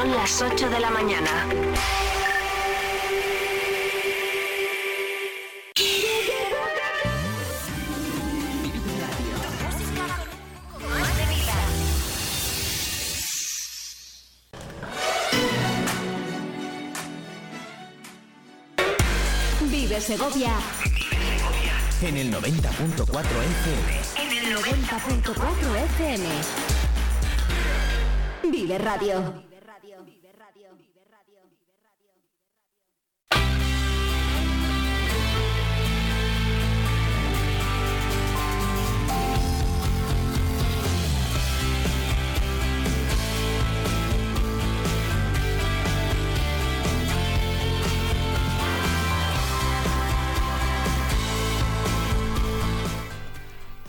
Son las 8 de la mañana. Vive Segovia En el 90.4 FM. en el 90.4 FM. Vive Radio.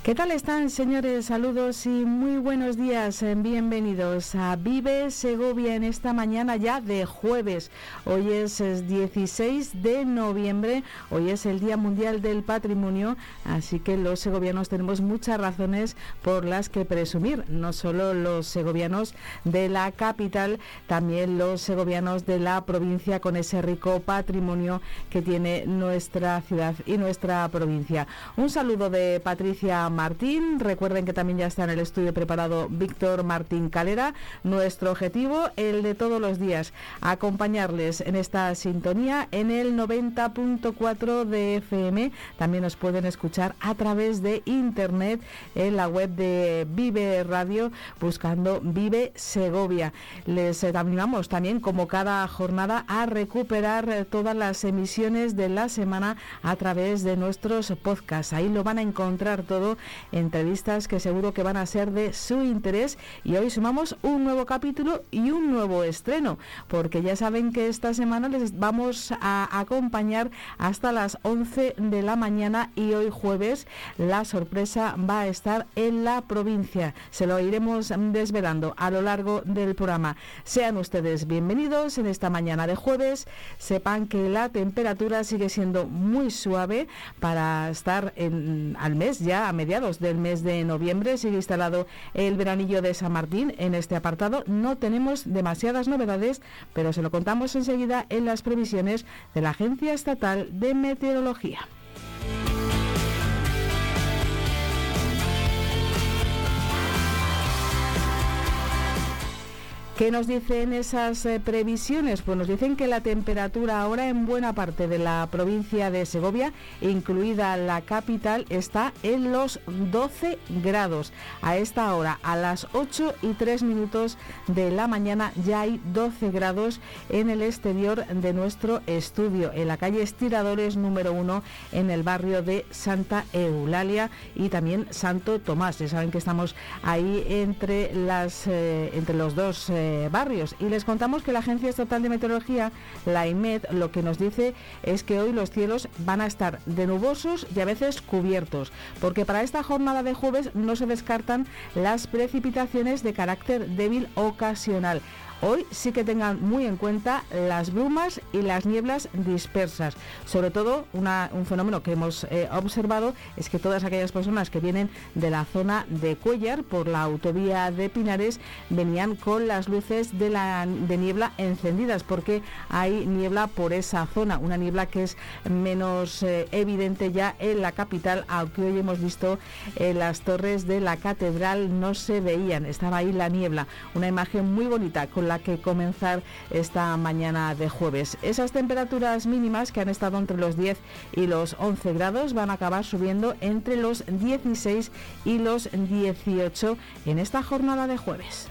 ¿Qué tal están, señores? Saludos y muy buenos días. Eh, Bienvenidos a Vive Segovia en esta mañana ya de jueves. Hoy es eh, 16 de noviembre, hoy es el Día Mundial del Patrimonio, así que los segovianos tenemos muchas razones por las que presumir, no solo los segovianos de la capital, también los segovianos de la provincia con ese rico patrimonio que tiene nuestra ciudad y nuestra provincia. Un saludo de Patricia Martín. Recuerden que también ya está en el estudio preparado Víctor Martín Calera. Nuestro objetivo, el de todos los días, acompañarles en esta sintonía en el 90.4 de FM. También nos pueden escuchar a través de internet en la web de Vive Radio buscando Vive Segovia. Les eh, animamos también, como cada jornada, a recuperar eh, todas las emisiones de la semana a través de nuestros podcasts. Ahí lo van a encontrar todo entrevistas que seguro que van a ser de su interés. Y hoy sumamos un nuevo capítulo y un nuevo estreno porque ya saben que esta semana les vamos a acompañar hasta las 11 de la mañana y hoy jueves la sorpresa va a estar en la provincia. Se lo iremos desvelando a lo largo del programa. Sean ustedes bienvenidos en esta mañana de jueves. Sepan que la temperatura sigue siendo muy suave para estar en, al mes ya a mediados del mes de noviembre sigue instalado el veranillo de San Martín. En este apartado no tenemos demasiadas novedades, pero se lo contamos enseguida en las previsiones de la Agencia Estatal de Meteorología. ¿Qué nos dicen esas eh, previsiones? Pues nos dicen que la temperatura ahora en buena parte de la provincia de Segovia, incluida la capital, está en los 12 grados. A esta hora, a las 8 y 3 minutos de la mañana, ya hay 12 grados en el exterior de nuestro estudio, en la calle Estiradores número 1, en el barrio de Santa Eulalia y también Santo Tomás. Ya saben que estamos ahí entre, las, eh, entre los dos. eh, barrios. Y les contamos que la Agencia Estatal de Meteorología, la IMED, lo que nos dice es que hoy los cielos van a estar de nubosos y a veces cubiertos, porque para esta jornada de jueves no se descartan las precipitaciones de carácter débil ocasional. Hoy sí que tengan muy en cuenta las brumas y las nieblas dispersas. Sobre todo, un fenómeno que hemos eh, observado es que todas aquellas personas que vienen de la zona de Cuellar por la autovía de Pinares venían con las luces de, la, de niebla encendidas porque hay niebla por esa zona, una niebla que es menos eh, evidente ya en la capital, aunque hoy hemos visto en las torres de la catedral no se veían, estaba ahí la niebla, una imagen muy bonita con que comenzar esta mañana de jueves. Esas temperaturas mínimas que han estado entre los 10 y los 11 grados van a acabar subiendo entre los 16 y los 18 en esta jornada de jueves.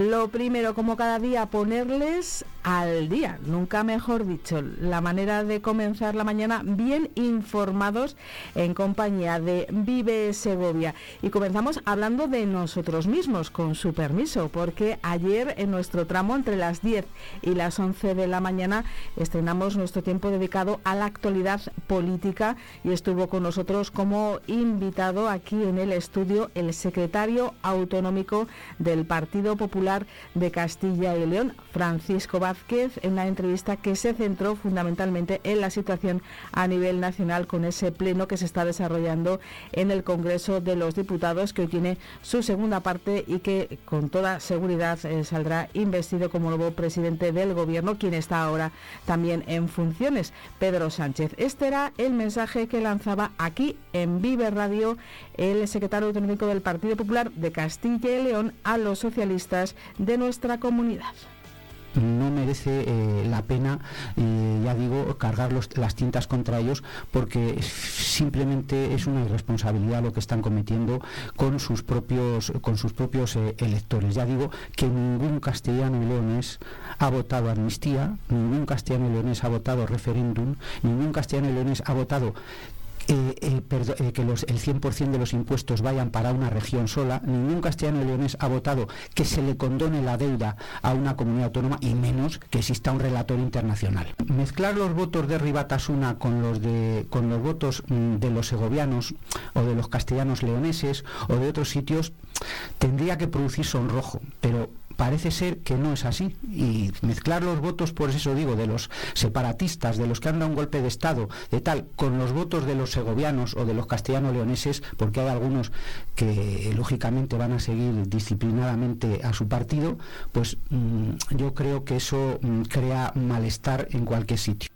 Lo primero, como cada día, ponerles al día, nunca mejor dicho, la manera de comenzar la mañana bien informados en compañía de Vive Segovia. Y comenzamos hablando de nosotros mismos, con su permiso, porque ayer en nuestro tramo entre las 10 y las 11 de la mañana estrenamos nuestro tiempo dedicado a la actualidad política y estuvo con nosotros como invitado aquí en el estudio el secretario autonómico del Partido Popular de Castilla y León, Francisco Vázquez En una entrevista que se centró fundamentalmente en la situación a nivel nacional con ese pleno que se está desarrollando en el Congreso de los Diputados que hoy tiene su segunda parte y que con toda seguridad eh, saldrá investido como nuevo presidente del Gobierno, quien está ahora también en funciones, Pedro Sánchez. Este era el mensaje que lanzaba aquí en Vive Radio el secretario autonómico del Partido Popular de Castilla y León a los socialistas de nuestra comunidad no merece eh, la pena, eh, ya digo, cargar las tintas contra ellos porque simplemente es una irresponsabilidad lo que están cometiendo con sus propios, con sus propios eh, electores. Ya digo que ningún castellano y leonés ha votado amnistía, ningún castellano y leonés ha votado referéndum, ningún castellano y leonés ha votado eh, eh, eh, que el 100% de los impuestos vayan para una región sola. Ningún castellano leonés ha votado que se le condone la deuda a una comunidad autónoma y menos que exista un relator internacional. Mezclar los votos de Ribatasuna con los, de, con los votos mm, de los segovianos o de los castellanos leoneses o de otros sitios tendría que producir sonrojo, pero parece ser que no es así. Y mezclar los votos, por eso digo, de los separatistas, de los que han dado un golpe de Estado, de tal, con los votos de los segovianos o de los castellano-leoneses, porque hay algunos que lógicamente van a seguir disciplinadamente a su partido, pues mm, yo creo que eso mm, crea malestar en cualquier sitio.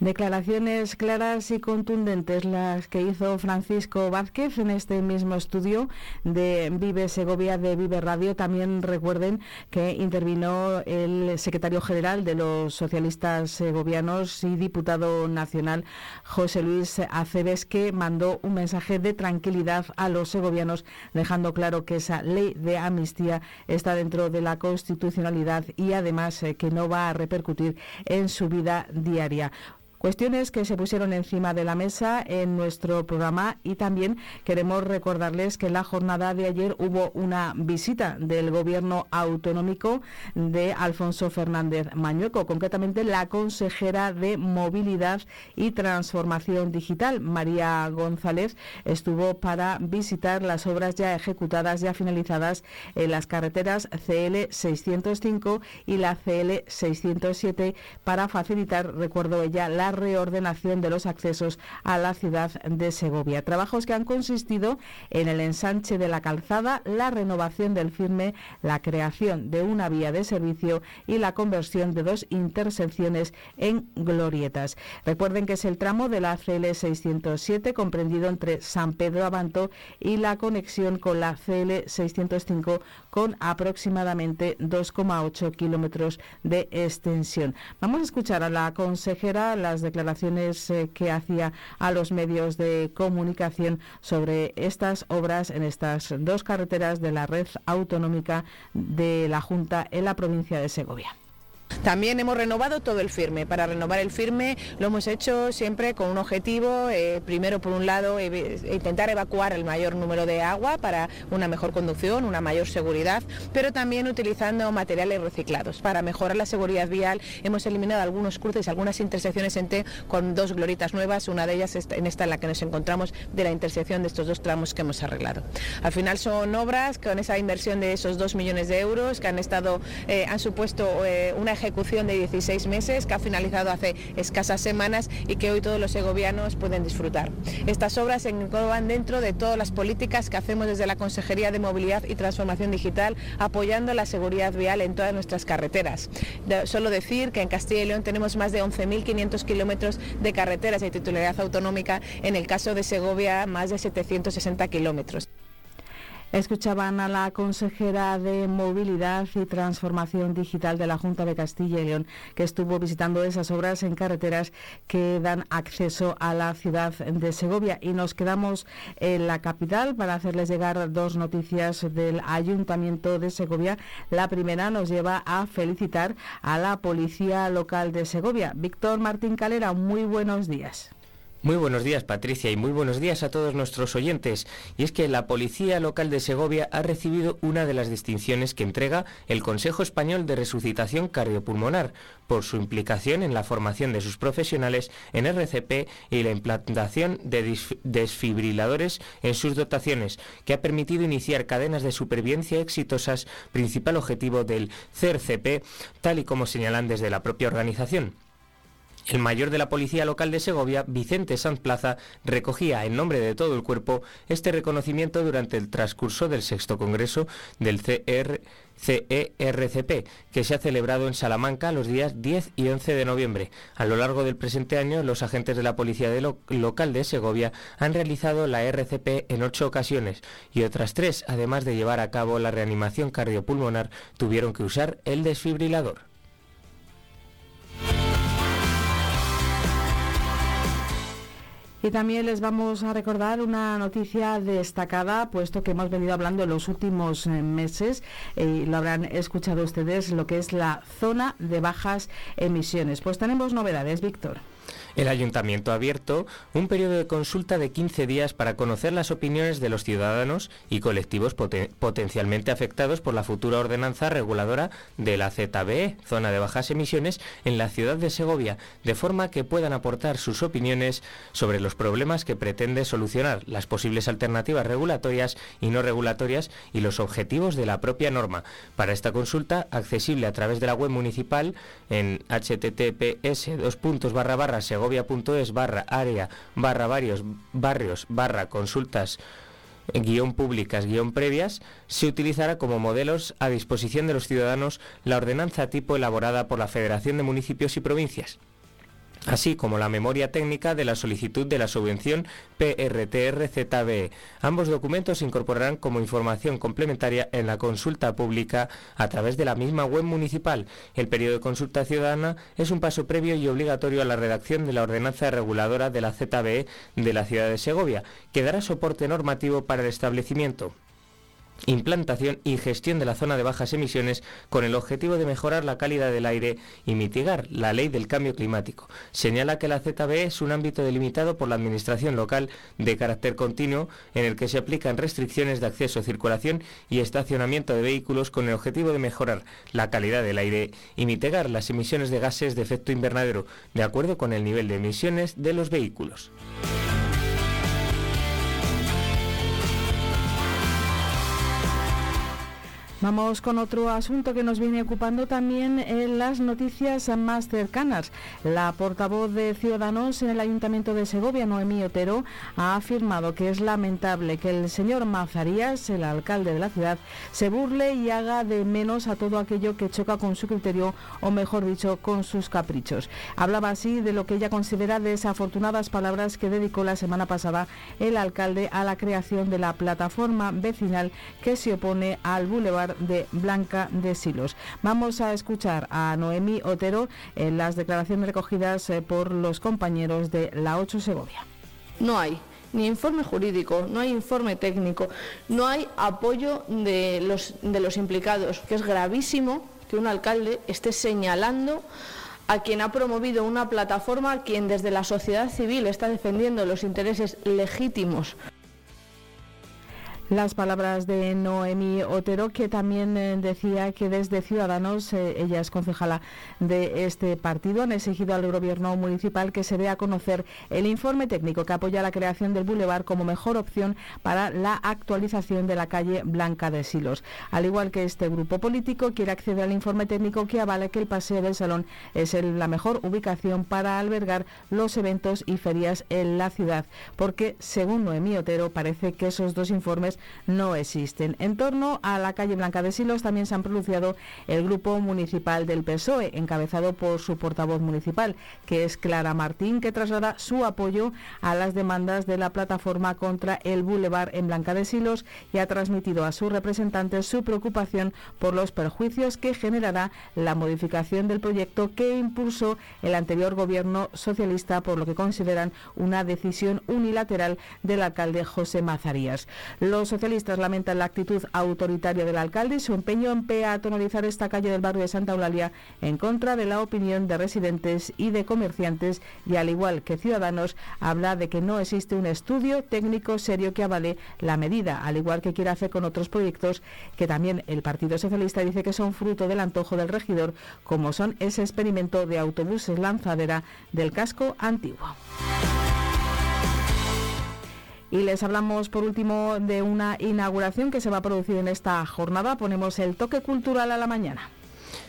Declaraciones claras y contundentes las que hizo Francisco Vázquez en este mismo estudio de Vive Segovia de Vive Radio. También recuerden que intervino el secretario general de los socialistas segovianos y diputado nacional José Luis Aceves que mandó un mensaje de tranquilidad a los segovianos dejando claro que esa ley de amnistía está dentro de la constitucionalidad y además eh, que no va a repercutir en su vida diaria. Cuestiones que se pusieron encima de la mesa en nuestro programa y también queremos recordarles que en la jornada de ayer hubo una visita del gobierno autonómico de Alfonso Fernández Mañueco, concretamente la consejera de Movilidad y Transformación Digital, María González, estuvo para visitar las obras ya ejecutadas, ya finalizadas en las carreteras CL 605 y la CL 607 para facilitar, recuerdo ella, la reordenación de los accesos a la ciudad de Segovia. Trabajos que han consistido en el ensanche de la calzada, la renovación del firme, la creación de una vía de servicio y la conversión de dos intersecciones en glorietas. Recuerden que es el tramo de la CL 607 comprendido entre San Pedro Abanto y la conexión con la CL 605 con aproximadamente 2,8 kilómetros de extensión. Vamos a escuchar a la consejera las declaraciones eh, que hacía a los medios de comunicación sobre estas obras en estas dos carreteras de la red autonómica de la Junta en la provincia de Segovia. También hemos renovado todo el firme. Para renovar el firme lo hemos hecho siempre con un objetivo, eh, primero por un lado intentar evacuar el mayor número de agua para una mejor conducción, una mayor seguridad, pero también utilizando materiales reciclados. Para mejorar la seguridad vial hemos eliminado algunos cruces, algunas intersecciones en T con dos gloritas nuevas, una de ellas en esta en la que nos encontramos de la intersección de estos dos tramos que hemos arreglado. Al final son obras con esa inversión de esos dos millones de euros que han estado, eh, han supuesto eh, una ejecución de 16 meses que ha finalizado hace escasas semanas y que hoy todos los segovianos pueden disfrutar. Estas obras se engloban dentro de todas las políticas que hacemos desde la Consejería de Movilidad y Transformación Digital apoyando la seguridad vial en todas nuestras carreteras. solo decir que en Castilla y León tenemos más de 11.500 kilómetros de carreteras de titularidad autonómica, en el caso de Segovia más de 760 kilómetros. Escuchaban a la consejera de Movilidad y Transformación Digital de la Junta de Castilla y León, que estuvo visitando esas obras en carreteras que dan acceso a la ciudad de Segovia. Y nos quedamos en la capital para hacerles llegar dos noticias del Ayuntamiento de Segovia. La primera nos lleva a felicitar a la Policía Local de Segovia. Víctor Martín Calera, muy buenos días. Muy buenos días Patricia y muy buenos días a todos nuestros oyentes. Y es que la Policía Local de Segovia ha recibido una de las distinciones que entrega el Consejo Español de Resucitación Cardiopulmonar por su implicación en la formación de sus profesionales en RCP y la implantación de desfibriladores en sus dotaciones, que ha permitido iniciar cadenas de supervivencia exitosas, principal objetivo del CRCP, tal y como señalan desde la propia organización. El mayor de la Policía Local de Segovia, Vicente Sanz Plaza, recogía en nombre de todo el cuerpo este reconocimiento durante el transcurso del sexto congreso del CERCP, que se ha celebrado en Salamanca los días 10 y 11 de noviembre. A lo largo del presente año, los agentes de la Policía Local de Segovia han realizado la RCP en ocho ocasiones y otras tres, además de llevar a cabo la reanimación cardiopulmonar, tuvieron que usar el desfibrilador. Y también les vamos a recordar una noticia destacada, puesto que hemos venido hablando en los últimos eh, meses, y lo habrán escuchado ustedes, lo que es la zona de bajas emisiones. Pues tenemos novedades, Víctor. El ayuntamiento ha abierto un periodo de consulta de 15 días para conocer las opiniones de los ciudadanos y colectivos potencialmente afectados por la futura ordenanza reguladora de la ZBE, zona de bajas emisiones, en la ciudad de Segovia, de forma que puedan aportar sus opiniones sobre los problemas que pretende solucionar, las posibles alternativas regulatorias y no regulatorias y los objetivos de la propia norma. Para esta consulta, accesible a través de la web municipal en https segovia.es barra área barra varios barrios barra consultas guion públicas guion previas, se utilizará como modelos a disposición de los ciudadanos la ordenanza tipo elaborada por la Federación de Municipios y Provincias así como la memoria técnica de la solicitud de la subvención PRTR-ZBE. Ambos documentos se incorporarán como información complementaria en la consulta pública a través de la misma web municipal. El periodo de consulta ciudadana es un paso previo y obligatorio a la redacción de la ordenanza reguladora de la ZBE de la ciudad de Segovia, que dará soporte normativo para el establecimiento implantación y gestión de la zona de bajas emisiones con el objetivo de mejorar la calidad del aire y mitigar la ley del cambio climático. Señala que la ZBE es un ámbito delimitado por la Administración local de carácter continuo en el que se aplican restricciones de acceso, circulación y estacionamiento de vehículos con el objetivo de mejorar la calidad del aire y mitigar las emisiones de gases de efecto invernadero de acuerdo con el nivel de emisiones de los vehículos. Vamos con otro asunto que nos viene ocupando también en las noticias más cercanas. La portavoz de Ciudadanos en el Ayuntamiento de Segovia, Noemí Otero, ha afirmado que es lamentable que el señor Mazarías, el alcalde de la ciudad, se burle y haga de menos a todo aquello que choca con su criterio o, mejor dicho, con sus caprichos. Hablaba así de lo que ella considera desafortunadas palabras que dedicó la semana pasada el alcalde a la creación de la plataforma vecinal que se opone al Boulevard de Blanca de Silos. Vamos a escuchar a Noemí Otero en las declaraciones recogidas eh, por los compañeros de la 8 Segovia. No hay ni informe jurídico, no hay informe técnico, no hay apoyo de los, de los implicados, que es gravísimo que un alcalde esté señalando a quien ha promovido una plataforma, a quien desde la sociedad civil está defendiendo los intereses legítimos las palabras de Noemi Otero, que también eh, decía que desde Ciudadanos, eh, ella es concejala de este partido, han exigido al gobierno municipal que se dé a conocer el informe técnico que apoya la creación del bulevar como mejor opción para la actualización de la calle Blanca de Silos. Al igual que este grupo político, quiere acceder al informe técnico que avale que el Paseo del Salón es la mejor ubicación para albergar los eventos y ferias en la ciudad, porque según Noemí Otero parece que esos dos informes no existen. En torno a la calle Blanca de Silos también se han pronunciado el grupo municipal del PSOE, encabezado por su portavoz municipal, que es Clara Martín, que traslada su apoyo a las demandas de la plataforma contra el Boulevard en Blanca de Silos y ha transmitido a sus representantes su preocupación por los perjuicios que generará la modificación del proyecto que impulsó el anterior gobierno socialista, por lo que consideran una decisión unilateral del alcalde José Mazarías. Los socialistas lamentan la actitud autoritaria del alcalde y su empeño en peatonalizar esta calle del barrio de Santa Eulalia en contra de la opinión de residentes y de comerciantes y al igual que Ciudadanos habla de que no existe un estudio técnico serio que avale la medida, al igual que quiere hacer con otros proyectos que también el Partido Socialista dice que son fruto del antojo del regidor, como son ese experimento de autobuses lanzadera del casco antiguo. Y les hablamos por último de una inauguración que se va a producir en esta jornada. Ponemos el toque cultural a la mañana.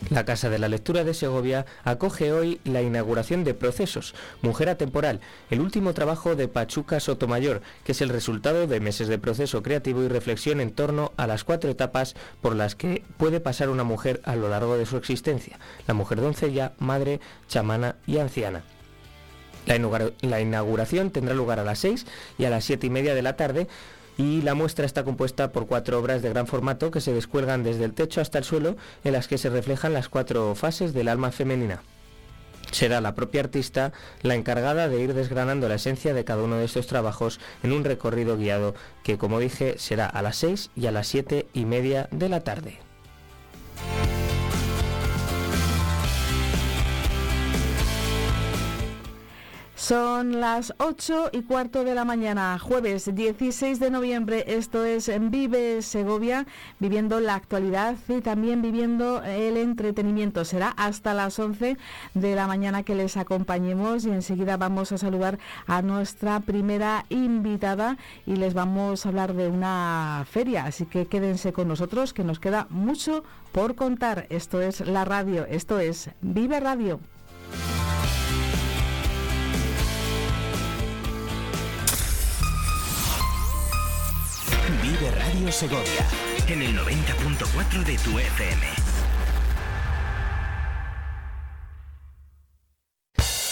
La Casa de la Lectura de Segovia acoge hoy la inauguración de Procesos, Mujer Atemporal, el último trabajo de Pachuca Sotomayor, que es el resultado de meses de proceso creativo y reflexión en torno a las cuatro etapas por las que puede pasar una mujer a lo largo de su existencia, la mujer doncella, madre, chamana y anciana. La, inauguración tendrá lugar a las 6 y a las 7 y media de la tarde y la muestra está compuesta por cuatro obras de gran formato que se descuelgan desde el techo hasta el suelo en las que se reflejan las cuatro fases del alma femenina. Será la propia artista la encargada de ir desgranando la esencia de cada uno de estos trabajos en un recorrido guiado que, como dije, será a las 6 y a las 7 y media de la tarde. Son las 8 y cuarto de la mañana, jueves 16 de noviembre. Esto es Vive Segovia, viviendo la actualidad y también viviendo el entretenimiento. Será hasta las 11 de la mañana que les acompañemos y enseguida vamos a saludar a nuestra primera invitada y les vamos a hablar de una feria. Así que quédense con nosotros, que nos queda mucho por contar. Esto es la radio, esto es Vive Radio. Vive Radio Segovia en el 90.4 de tu FM.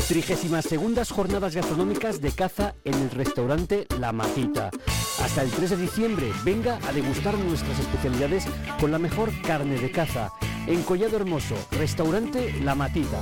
Trigésimas segundas jornadas gastronómicas de caza en el restaurante La Matita. Hasta el 3 de diciembre, venga a degustar nuestras especialidades con la mejor carne de caza. En Collado Hermoso, restaurante La Matita.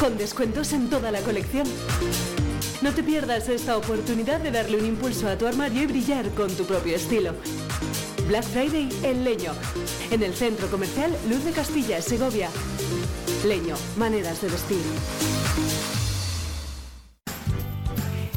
con descuentos en toda la colección. No te pierdas esta oportunidad de darle un impulso a tu armario y brillar con tu propio estilo. Black Friday en Leño, en el centro comercial Luz de Castilla, Segovia. Leño, maneras de vestir.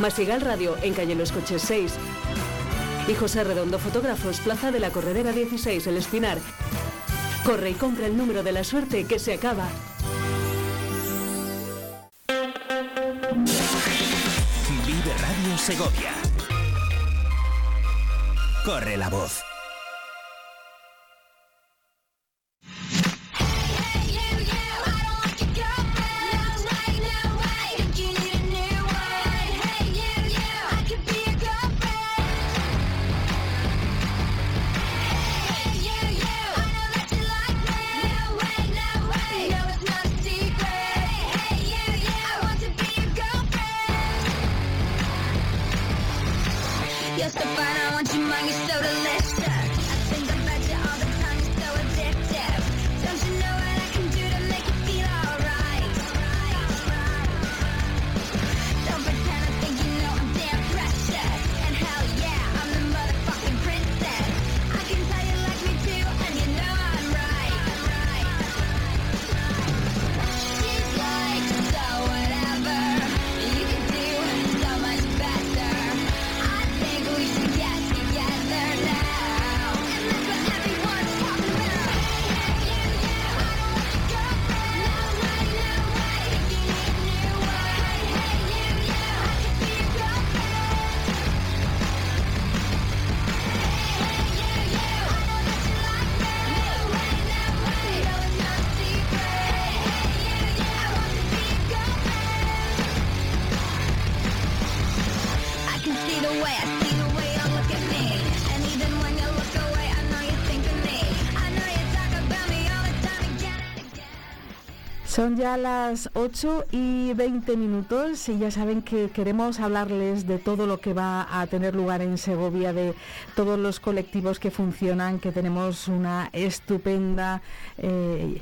Masigal Radio en calle Los Coches 6. Y José Redondo Fotógrafos, Plaza de la Corredera 16, El Espinar. Corre y compra el número de la suerte que se acaba. Vive Radio Segovia. Corre la voz. You're so fine, I want your money so delicious. Son ya las 8 y 20 minutos y ya saben que queremos hablarles de todo lo que va a tener lugar en Segovia, de todos los colectivos que funcionan, que tenemos una estupenda eh,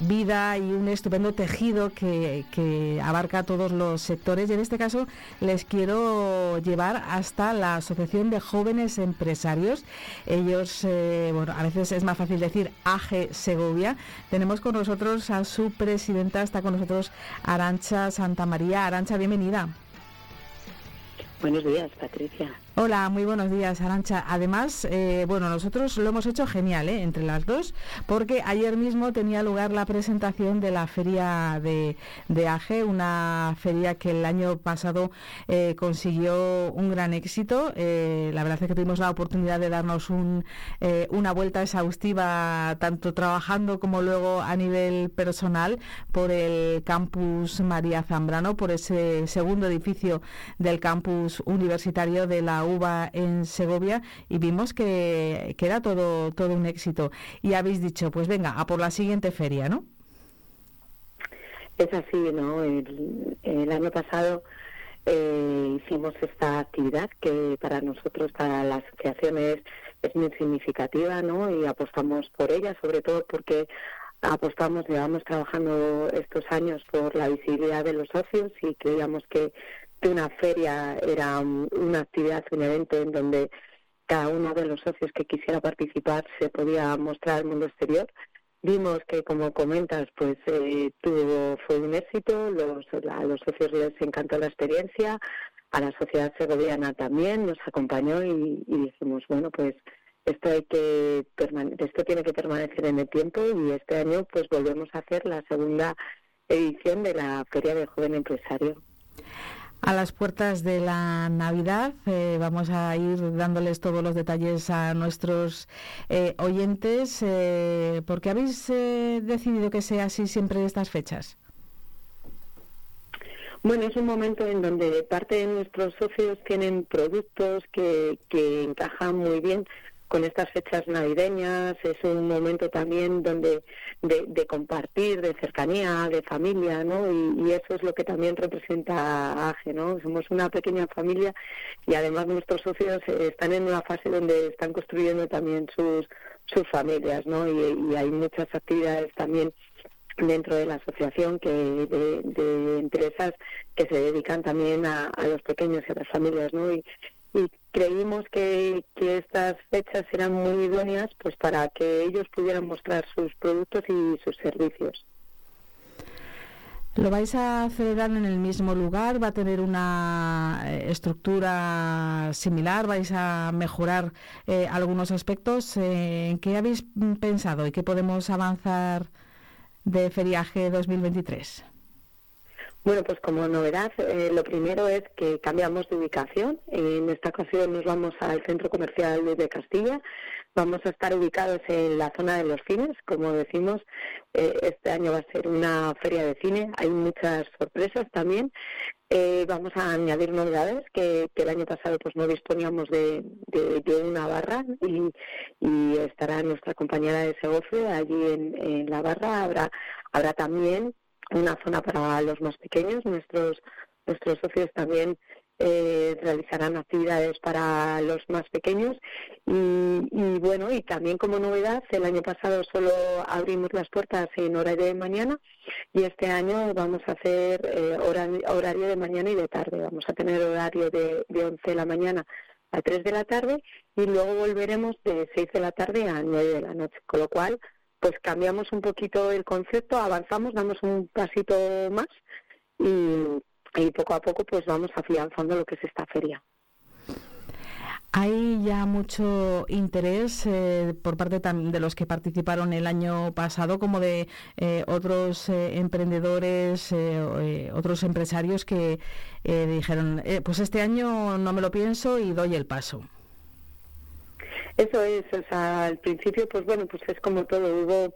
vida y un estupendo tejido que, que abarca todos los sectores. Y en este caso les quiero llevar hasta la Asociación de Jóvenes Empresarios. Ellos, eh, bueno, a veces es más fácil decir AG Segovia. Tenemos con nosotros a su presidenta, está con nosotros Arancha Santa María. Arancha, bienvenida. Buenos días, Patricia. Hola, muy buenos días, Arancha. Además, eh, bueno, nosotros lo hemos hecho genial, ¿eh? entre las dos, porque ayer mismo tenía lugar la presentación de la feria de, de AGE, una feria que el año pasado eh, consiguió un gran éxito. Eh, la verdad es que tuvimos la oportunidad de darnos un, eh, una vuelta exhaustiva, tanto trabajando como luego a nivel personal, por el campus María Zambrano, por ese segundo edificio del campus universitario de la UBA en Segovia y vimos que, que era todo, todo un éxito. Y habéis dicho, pues venga, a por la siguiente feria, ¿no? Es así, ¿no? El, año pasado eh, hicimos esta actividad que para nosotros, para la asociación es, es muy significativa, ¿no? Y apostamos por ella, sobre todo porque apostamos, llevamos trabajando estos años por la visibilidad de los socios y creíamos que, que una feria era una actividad, un evento en donde cada uno de los socios que quisiera participar se podía mostrar al mundo exterior. Vimos que, como comentas, pues eh, tuvo fue un éxito, los, a los socios les encantó la experiencia, a la sociedad segoviana también nos acompañó y, y dijimos, bueno, pues esto hay que esto tiene que permanecer en el tiempo y este año pues volvemos a hacer la segunda edición de la Feria de Joven Empresario. A las puertas de la Navidad eh, vamos a ir dándoles todos los detalles a nuestros eh, oyentes. Eh, ¿Por qué habéis eh, decidido que sea así siempre estas fechas? Bueno, es un momento en donde parte de nuestros socios tienen productos que, que encajan muy bien con estas fechas navideñas. Es un momento también donde de, compartir, de cercanía, de familia, ¿no? Y, y eso es lo que también representa AGE, ¿no? Somos una pequeña familia y además nuestros socios eh, están en una fase donde están construyendo también sus sus familias, ¿no? Y, y hay muchas actividades también dentro de la asociación que de, de empresas que se dedican también a, a los pequeños y a las familias, ¿no? Y, y creímos que, estas fechas eran muy idóneas pues para que ellos pudieran mostrar sus productos y sus servicios. ¿Lo vais a celebrar en el mismo lugar? ¿Va a tener una eh, estructura similar? ¿Vais a mejorar eh, algunos aspectos? Eh, ¿En qué habéis pensado y qué podemos avanzar de Feriaje 2023? Bueno, pues como novedad, eh, lo primero es que cambiamos de ubicación. En esta ocasión nos vamos al Centro Comercial de Castilla. Vamos a estar ubicados en la zona de los cines. Como decimos, eh, este año va a ser una feria de cine. Hay muchas sorpresas también. Eh, vamos a añadir novedades que, que el año pasado pues no disponíamos de, de, de una barra y, y estará nuestra compañera de Segofe allí en, en la barra. Habrá, habrá también una zona para los más pequeños. Nuestros nuestros socios también eh, realizarán actividades para los más pequeños y, bueno y también como novedad el año pasado solo abrimos las puertas en horario de mañana y este año vamos a hacer eh, horario, horario de mañana y de tarde vamos a tener horario de, de 11 de la mañana a 3 de la tarde y luego volveremos de 6 de la tarde a 9 de la noche con lo cual pues cambiamos un poquito el concepto, avanzamos, damos un pasito más y, poco a poco pues vamos afianzando lo que es esta feria. Hay ya mucho interés eh, por parte de los que participaron el año pasado, como de eh, otros eh, emprendedores, eh, eh, otros empresarios que eh, dijeron, pues este año no me lo pienso y doy el paso. Eso es, o sea, al principio, pues bueno, pues es como todo, hubo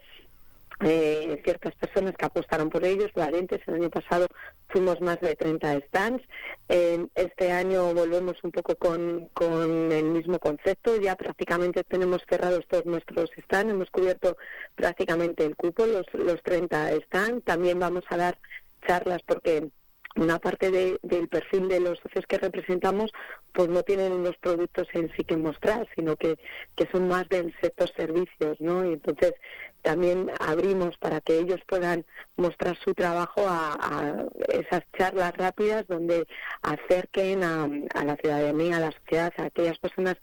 eh, ciertas personas que apostaron por ellos, valientes. El año pasado fuimos más de 30 stands. Eh, este año volvemos un poco con, con el mismo concepto. Ya prácticamente tenemos cerrados todos nuestros stands. Hemos cubierto prácticamente el cupo, los, los 30 stands. También vamos a dar charlas porque una parte de- del perfil de los socios que representamos pues no tienen unos productos en sí que mostrar, sino que, que son más del sector servicios, ¿no? Y entonces también abrimos para que ellos puedan mostrar su trabajo a, a esas charlas rápidas donde acerquen a, la ciudadanía, a la sociedad, a aquellas personas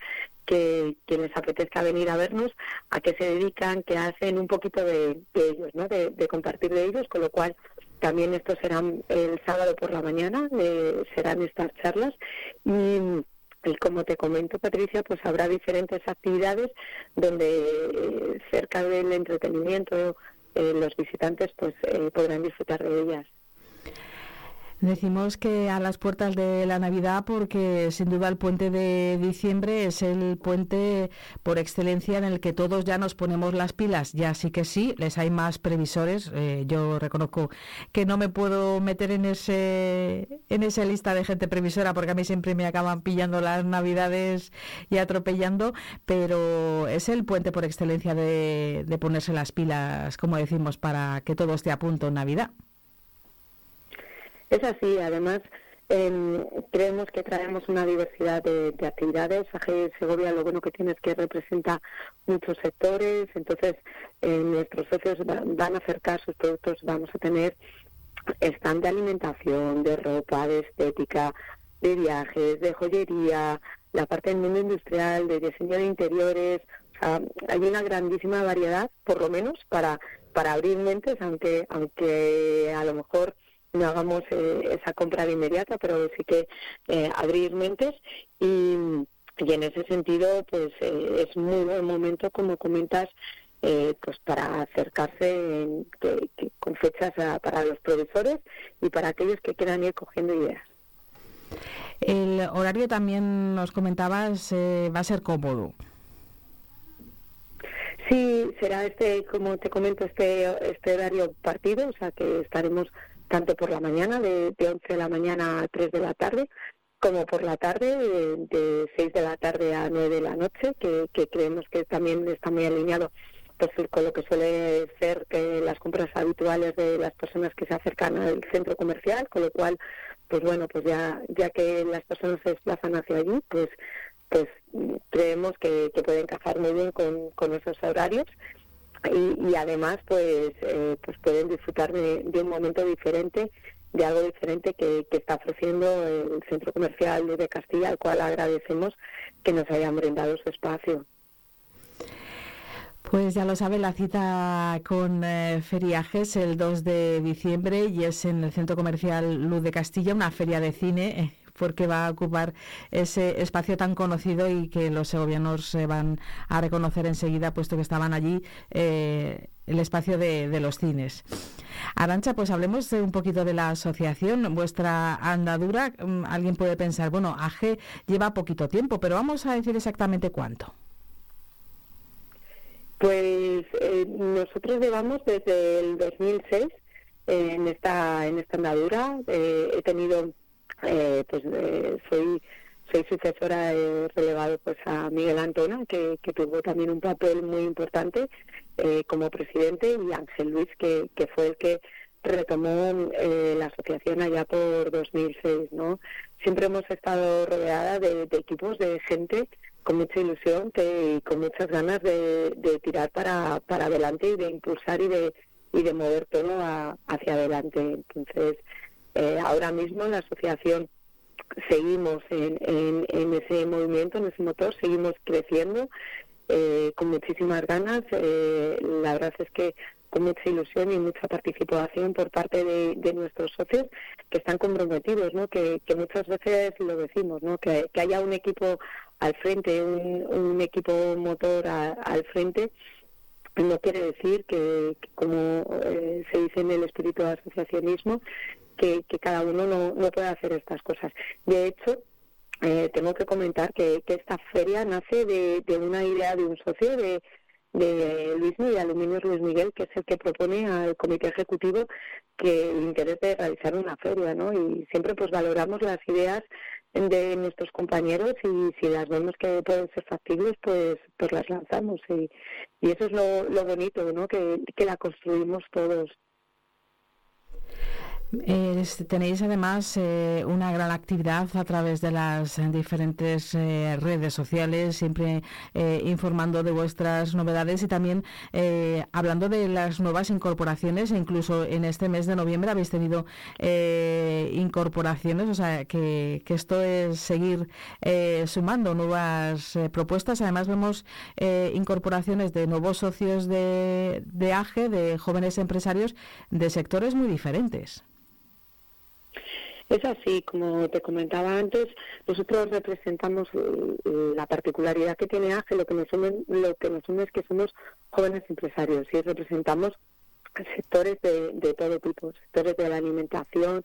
que, que les apetezca venir a vernos, a qué se dedican, qué hacen, un poquito de, de ellos, ¿no? De compartir de ellos, con lo cual también estos serán el sábado por la mañana, eh, serán estas charlas y, como te comento Patricia, pues habrá diferentes actividades donde eh, cerca del entretenimiento eh, los visitantes pues eh, podrán disfrutar de ellas. Decimos que a las puertas de la Navidad porque sin duda el puente de diciembre es el puente por excelencia en el que todos ya nos ponemos las pilas. Ya sí que sí, les hay más previsores. Eh, yo reconozco que no me puedo meter en ese en esa lista de gente previsora porque a mí siempre me acaban pillando las Navidades y atropellando, pero es el puente por excelencia de, de ponerse las pilas, como decimos, para que todo esté a punto en Navidad. Es así, además em, creemos que traemos una diversidad de, de actividades. AG Segovia lo bueno que tiene es que representa muchos sectores, entonces eh, nuestros socios va- van a acercar sus productos, vamos a tener stand de alimentación, de ropa, de estética, de viajes, de joyería, la parte del mundo industrial, de diseño de interiores. O sea, hay una grandísima variedad, por lo menos, para, para abrir mentes, aunque, aunque a lo mejor no hagamos eh, esa compra de inmediata, pero sí que eh, abrir mentes y, y en ese sentido pues eh, es muy buen momento, como comentas, eh, pues para acercarse en- que- que- con fechas a- para los profesores y para aquellos que quieran ir cogiendo ideas. El horario también nos comentabas eh, va a ser cómodo. Sí, será este, como te comento, este, este horario partido, o sea que estaremos tanto por la mañana, de, de 11 de la mañana a 3 de la tarde, como por la tarde, de, de 6 de la tarde a 9 de la noche, que, creemos que también está muy alineado pues, con lo que suele ser que las compras habituales de las personas que se acercan al centro comercial, con lo cual, pues bueno, pues ya, ya que las personas se desplazan hacia allí, pues pues mm, creemos que, que puede encajar muy bien con, con esos horarios y, y además pues eh, pues pueden disfrutar de, un momento diferente de algo diferente que, que está ofreciendo el centro comercial Luz de Castilla al cual agradecemos que nos hayan brindado su espacio. Pues ya lo sabe, la cita con eh, Feriajes el 2 de diciembre y es en el Centro Comercial Luz de Castilla, una feria de cine, eh, porque va a ocupar ese espacio tan conocido y que los segovianos se van a reconocer enseguida, puesto que estaban allí eh, el espacio de, los cines. Arancha, pues hablemos un poquito de la asociación, vuestra andadura. Mm, Alguien puede pensar, bueno, AG lleva poquito tiempo, pero vamos a decir exactamente cuánto. Pues eh, nosotros llevamos desde el 2006 eh, en esta en esta andadura. Eh, he tenido, eh, pues eh, soy soy sucesora, he relevado pues a Miguel Antona, que, que tuvo también un papel muy importante eh, como presidente, y Ángel Luis, que, que fue el que retomó eh, la asociación allá por 2006, ¿no? Siempre hemos estado rodeada de, equipos de gente con mucha ilusión que, y con muchas ganas de, de tirar para, para adelante y de impulsar y de, y de mover todo a- hacia adelante. Entonces, eh, ahora mismo la asociación seguimos en, en, en ese movimiento, en ese motor, seguimos creciendo eh, con muchísimas ganas. Eh, la verdad es que con mucha ilusión y mucha participación por parte de, nuestros socios que están comprometidos, ¿no? que, muchas veces lo decimos, ¿no? que, que haya un equipo al frente, un, equipo motor a- al frente, no quiere decir que, que como eh, se dice en el espíritu de asociacionismo, que, que cada uno no, no pueda hacer estas cosas. De hecho, eh, tengo que comentar que, esta feria nace de, de una idea de un socio de, de Luis Miguel, Aluminios Luis Miguel, que es el que propone al comité ejecutivo que el interés de realizar una feria, ¿no? Y siempre pues valoramos las ideas de nuestros compañeros y si las vemos que pueden ser factibles, pues pues las lanzamos y, y eso es lo, lo bonito, ¿no? Que, que la construimos todos. Eh, tenéis además eh, una gran actividad a través de las diferentes eh, redes sociales, siempre eh, informando de vuestras novedades y también eh, hablando de las nuevas incorporaciones. E incluso en este mes de noviembre habéis tenido eh, incorporaciones, o sea que, esto es seguir sumando nuevas propuestas. Además vemos incorporaciones de nuevos socios de, de AGE, de jóvenes empresarios de sectores muy diferentes. Es así, como te comentaba antes, nosotros representamos eh, la particularidad que tiene AGE, lo que nos une, lo que nos es que somos jóvenes empresarios y representamos sectores de, todo tipo, sectores de la alimentación,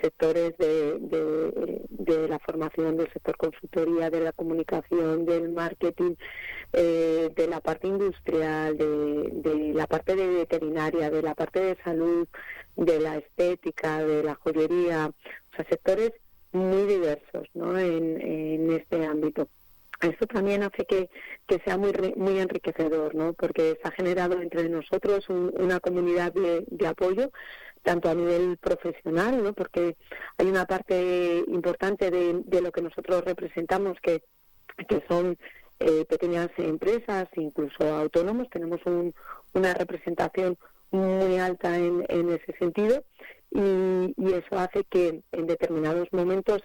sectores de, de, la formación del sector consultoría, de la comunicación, del marketing, eh, de la parte industrial, de la parte de veterinaria, de la parte de salud, de la estética, de la joyería, o sea, sectores muy diversos ¿no? en, en este ámbito. Esto también hace que, que sea muy muy enriquecedor, ¿no? Porque se ha generado entre nosotros un- una comunidad de, de apoyo, tanto a nivel profesional, ¿no? Porque hay una parte importante de, de lo que nosotros representamos que, que son eh, pequeñas empresas, incluso autónomos. Tenemos un- una representación muy alta en, en ese sentido y, eso hace que en determinados momentos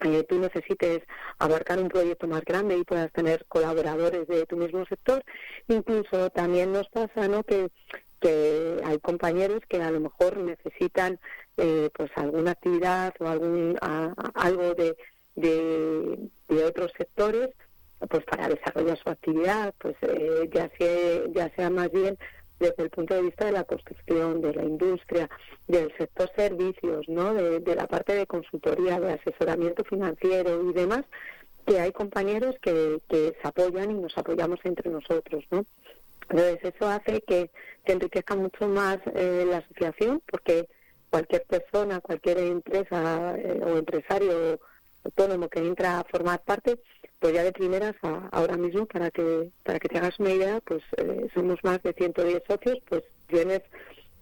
eh, tú necesites abarcar un proyecto más grande y puedas tener colaboradores de tu mismo sector. Incluso también nos pasa ¿no? que, hay compañeros que a lo mejor necesitan eh, pues alguna actividad o algún algo de, de, de otros sectores pues para desarrollar su actividad, pues eh, ya sea ya sea más bien desde el punto de vista de la construcción, de la industria, del sector servicios, ¿no? De, la parte de consultoría, de asesoramiento financiero y demás, que hay compañeros que, que se apoyan y nos apoyamos entre nosotros, ¿no? Entonces eso hace que, que enriquezca mucho más eh, la asociación, porque cualquier persona, cualquier empresa eh, o empresario autónomo que entra a formar parte, pues ya de primeras a- ahora mismo para que para que te hagas una idea, pues eh, somos más de 110 socios, pues tienes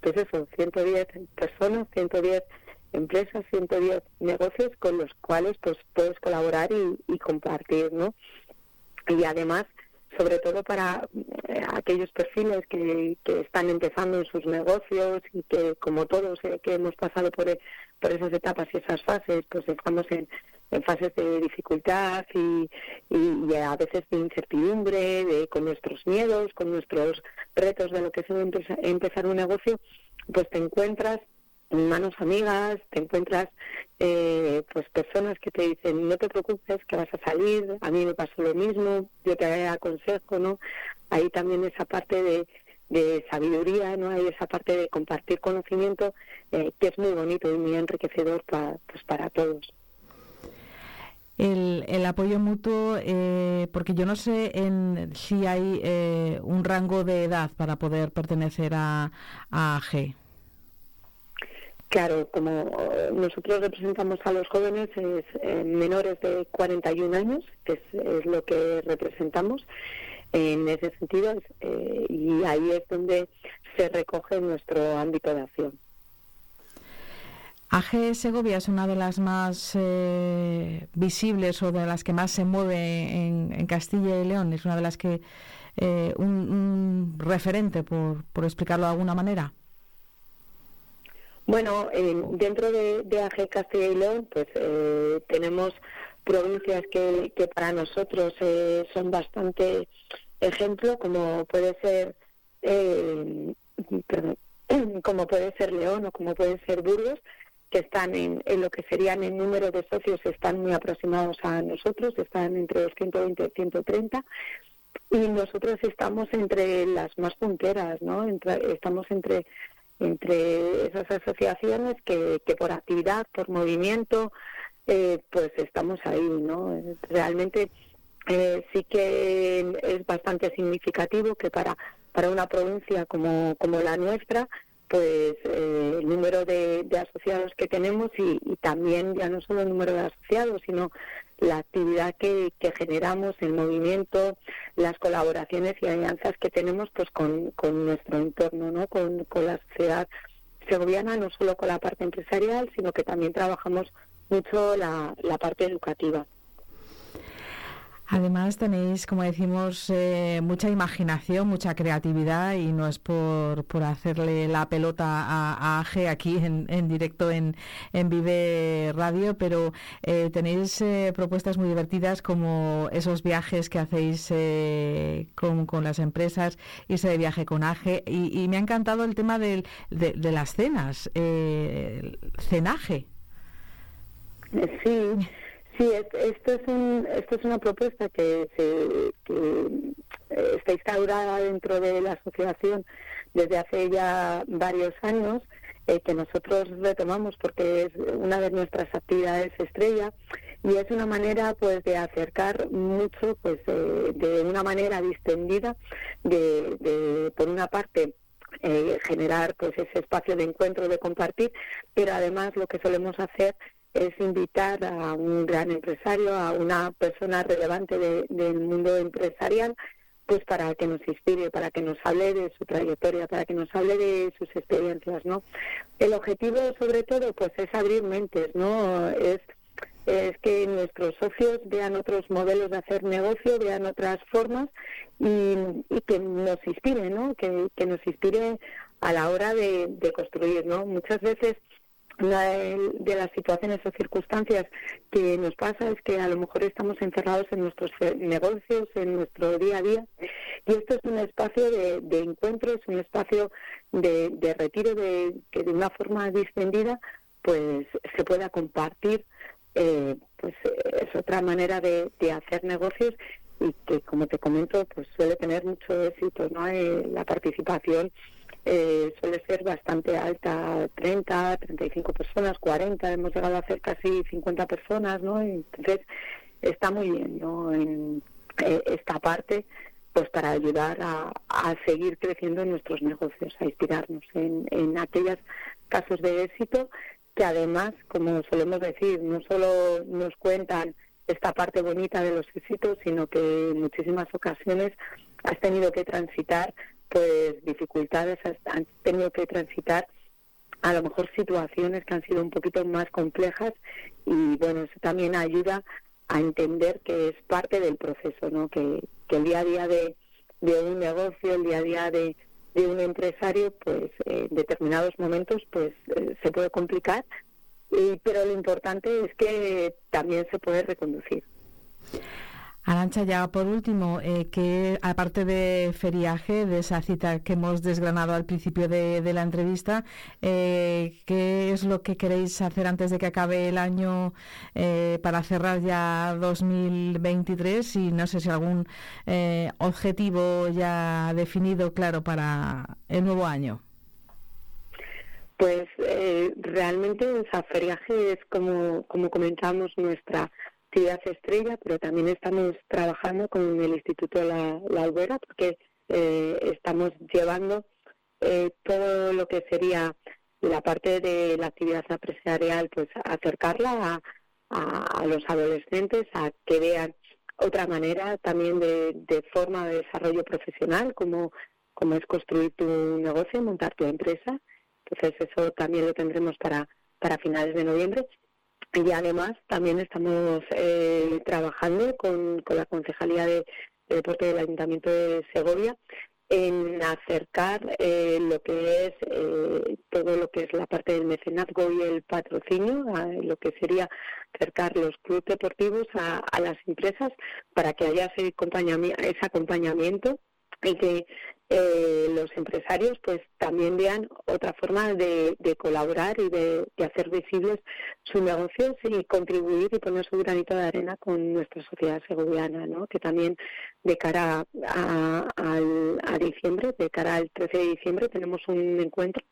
pues eso, 110 personas, 110 empresas, 110 negocios con los cuales pues puedes colaborar y, compartir, ¿no? Y además sobre todo para eh, aquellos perfiles que, que están empezando en sus negocios y que como todos eh, que hemos pasado por, por esas etapas y esas fases, pues estamos en, en fases de dificultad y, y- a veces de incertidumbre, de, con nuestros miedos, con nuestros retos de lo que es empezar un negocio, pues te encuentras manos amigas, te encuentras eh, pues personas que te dicen no te preocupes que vas a salir, a mí me pasó lo mismo, yo te aconsejo, ¿no? Ahí también esa parte de, de sabiduría, ¿no? Hay esa parte de compartir conocimiento eh, que es muy bonito y muy enriquecedor pa- pues para todos. El, el apoyo mutuo, eh, porque yo no sé en, si hay eh, un rango de edad para poder pertenecer a, a. Claro, como eh, nosotros representamos a los jóvenes es, eh, menores de 41 años, que es, es lo que representamos en ese sentido, es, eh, y ahí es donde se recoge nuestro ámbito de acción. AG Segovia es una de las más eh, visibles o de las que más se mueve en, en Castilla y León, es una de las que eh, un, un referente, por, por explicarlo de alguna manera. Bueno, eh, dentro de, de AG Castilla y León, pues eh, tenemos provincias que, que para nosotros eh, son bastante ejemplo, como puede ser, eh, perdón, como puede ser León o como puede ser Burgos, que están en, en lo que serían en número de socios, están muy aproximados a nosotros, están entre los 120 y 130 y nosotros estamos entre las más punteras, ¿no? Estamos entre entre esas asociaciones que, que por actividad, por movimiento, eh, pues estamos ahí, ¿no? Realmente eh, sí que es bastante significativo que para, para una provincia como, como la nuestra, pues eh, el número de, asociados que tenemos y, y también ya no solo el número de asociados, sino la actividad que, que generamos, el movimiento, las colaboraciones y alianzas que tenemos pues con, con nuestro entorno, ¿no? con, con la sociedad segoviana, no solo con la parte empresarial, sino que también trabajamos mucho la, la parte educativa. Además tenéis, como decimos, eh, mucha imaginación, mucha creatividad y no es por, por hacerle la pelota a, a AGE aquí en, en directo en, en Vive Radio, pero eh, tenéis eh, propuestas muy divertidas como esos viajes que hacéis eh, con, con las empresas, irse de viaje con AGE y, y me ha encantado el tema del, de, de las cenas, eh, el cenaje. Sí, sí, es- esto es un, esto es una propuesta que, se, que eh, está instaurada dentro de la asociación desde hace ya varios años, eh, que nosotros retomamos porque es una de nuestras actividades estrella y es una manera pues de acercar mucho pues eh, de una manera distendida de, de por una parte generar pues ese espacio de encuentro de compartir pero además lo que solemos hacer es invitar a un gran empresario a una persona relevante de- del mundo empresarial pues para que nos inspire, para que nos hable de su trayectoria, para que nos hable de sus experiencias, ¿no? El objetivo, sobre todo, pues es abrir mentes, ¿no? Es, que nuestros socios vean otros modelos de hacer negocio, vean otras formas y, que nos inspire, ¿no? Que, que nos inspire a la hora de, de construir, ¿no? Muchas veces una de, las situaciones o circunstancias que nos pasa es que a lo mejor estamos encerrados en nuestros negocios, en nuestro día a día, y esto es un espacio de, de encuentro, es un espacio de, retiro de, que de una forma distendida pues se pueda compartir, eh, pues es otra manera de, de hacer negocios y que como te comento pues suele tener mucho éxito, ¿no? Eh, la participación eh, suele ser bastante alta, 30, 35 personas, 40, hemos llegado a hacer casi 50 personas, ¿no? Entonces, está muy bien, ¿no? En eh, esta parte, pues para ayudar a, a seguir creciendo en nuestros negocios, a inspirarnos en, en aquellos casos de éxito que además, como solemos decir, no solo nos cuentan esta parte bonita de los éxitos, sino que en muchísimas ocasiones has tenido que transitar pues dificultades, has tenido que transitar a lo mejor situaciones que han sido un poquito más complejas y bueno, eso también ayuda a entender que es parte del proceso, ¿no? Que, que el día a día de, de un negocio, el día a día de, de un empresario, pues en determinados momentos pues eh, se puede complicar, y, pero lo importante es que también se puede reconducir. Arancha, ya por último, eh, que aparte de feriaje, de esa cita que hemos desgranado al principio de, la entrevista, eh, ¿qué es lo que queréis hacer antes de que acabe el año eh, para cerrar ya 2023? Y no sé si algún eh, objetivo ya definido, claro, para el nuevo año. Pues realmente o feriaje es como, como comentábamos nuestra actividad estrella, pero también estamos trabajando con el Instituto La, la Albera porque eh, estamos llevando eh, todo lo que sería la parte de la actividad empresarial, pues acercarla a, a, los adolescentes a que vean otra manera también de, de forma de desarrollo profesional, como, como es construir tu negocio, montar tu empresa. Entonces eso también lo tendremos para, para finales de noviembre. Y además también estamos eh, trabajando con, con la Concejalía de, de Deporte del Ayuntamiento de Segovia en acercar eh, lo que es eh, todo lo que es la parte del mecenazgo y el patrocinio, a lo que sería acercar los clubes deportivos a, las empresas para que haya ese acompañamiento, ese acompañamiento y que eh, los empresarios pues también vean otra forma de, de colaborar y de, hacer visibles sus negocios y contribuir y poner su granito de arena con nuestra sociedad segoviana, ¿no? que también de cara a, diciembre, de cara al 13 de diciembre, tenemos un encuentro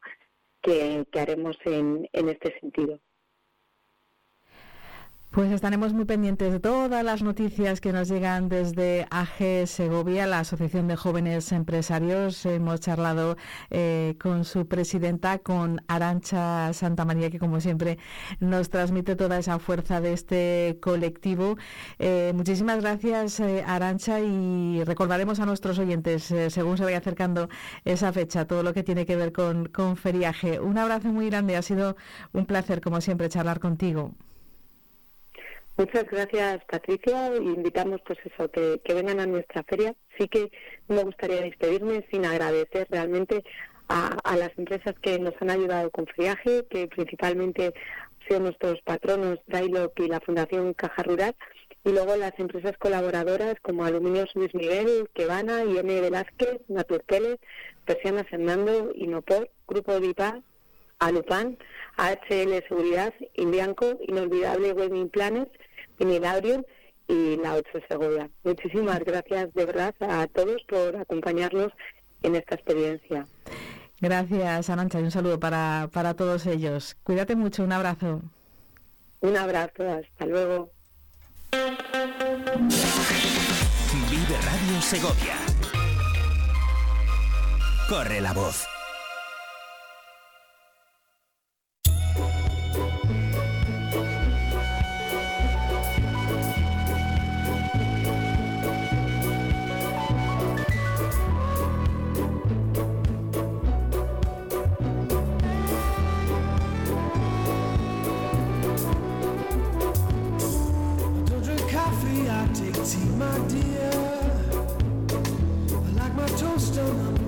que, haremos en este sentido. Pues estaremos muy pendientes de todas las noticias que nos llegan desde AG Segovia, la Asociación de Jóvenes Empresarios. Hemos charlado eh, con su presidenta, con Arancha Santa María, que como siempre nos transmite toda esa fuerza de este colectivo. Eh, muchísimas gracias, eh, Arancha, y recordaremos a nuestros oyentes, eh, según se vaya acercando esa fecha, todo lo que tiene que ver con, con Feriaje. Un abrazo muy grande, ha sido un placer, como siempre, charlar contigo. Muchas gracias, Patricia. Invitamos, pues eso, que, vengan a nuestra feria. Sí que me gustaría despedirme sin agradecer realmente a, las empresas que nos han ayudado con Friaje, que principalmente han sido nuestros patronos, Dailoc y la Fundación Caja Rural, y luego las empresas colaboradoras como Aluminios Luis Miguel, Quevana, IM Velázquez, Naturteles, Persiana Fernando, Inopor, Grupo Dipa, Alupan, HL Seguridad, Indianco, Inolvidable Wedding Planes, Vinilarium y la 8 Segovia. Muchísimas gracias de verdad a todos por acompañarnos en esta experiencia. Gracias, Arancha, y un saludo para, para todos ellos. Cuídate mucho, un abrazo. Un abrazo, hasta luego. Vive Radio Segovia. Corre la voz. Take tea, my dear. I like my toast done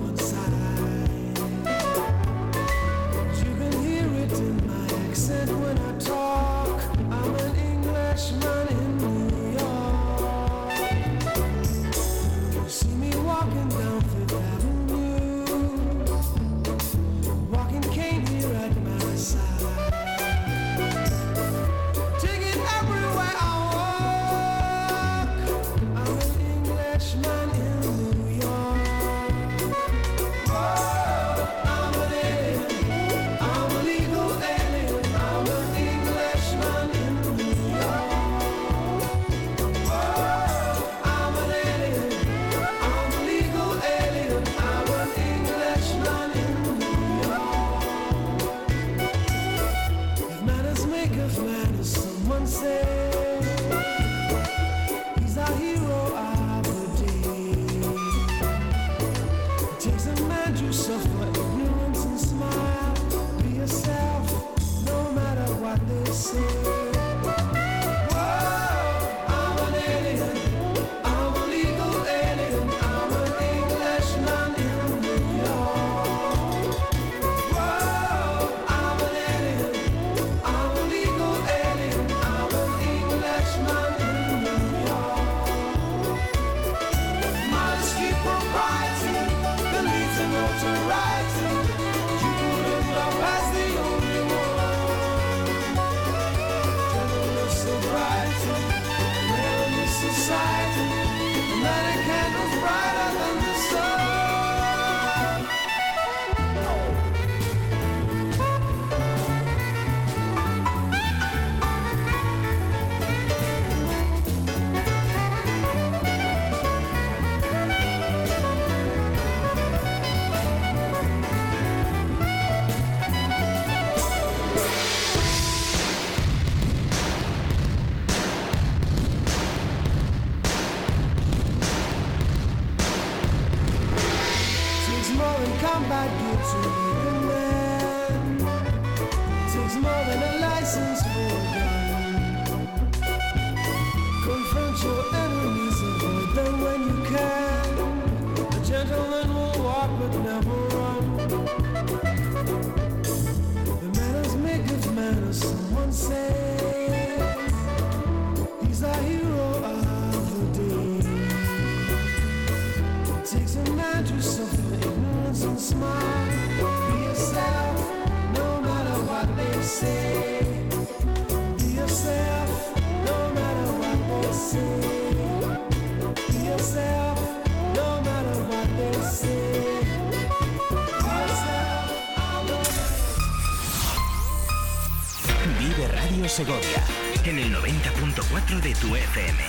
FM.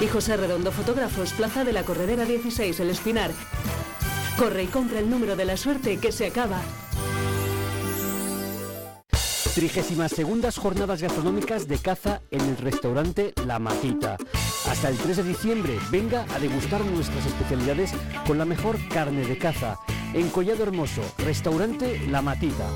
Y José Redondo Fotógrafos, Plaza de la Corredera 16, El Espinar. Corre y compra el número de la suerte que se acaba. 32 segundas jornadas gastronómicas de caza en el restaurante La Matita. Hasta el 3 de diciembre, venga a degustar nuestras especialidades con la mejor carne de caza. En Collado Hermoso, restaurante La Matita.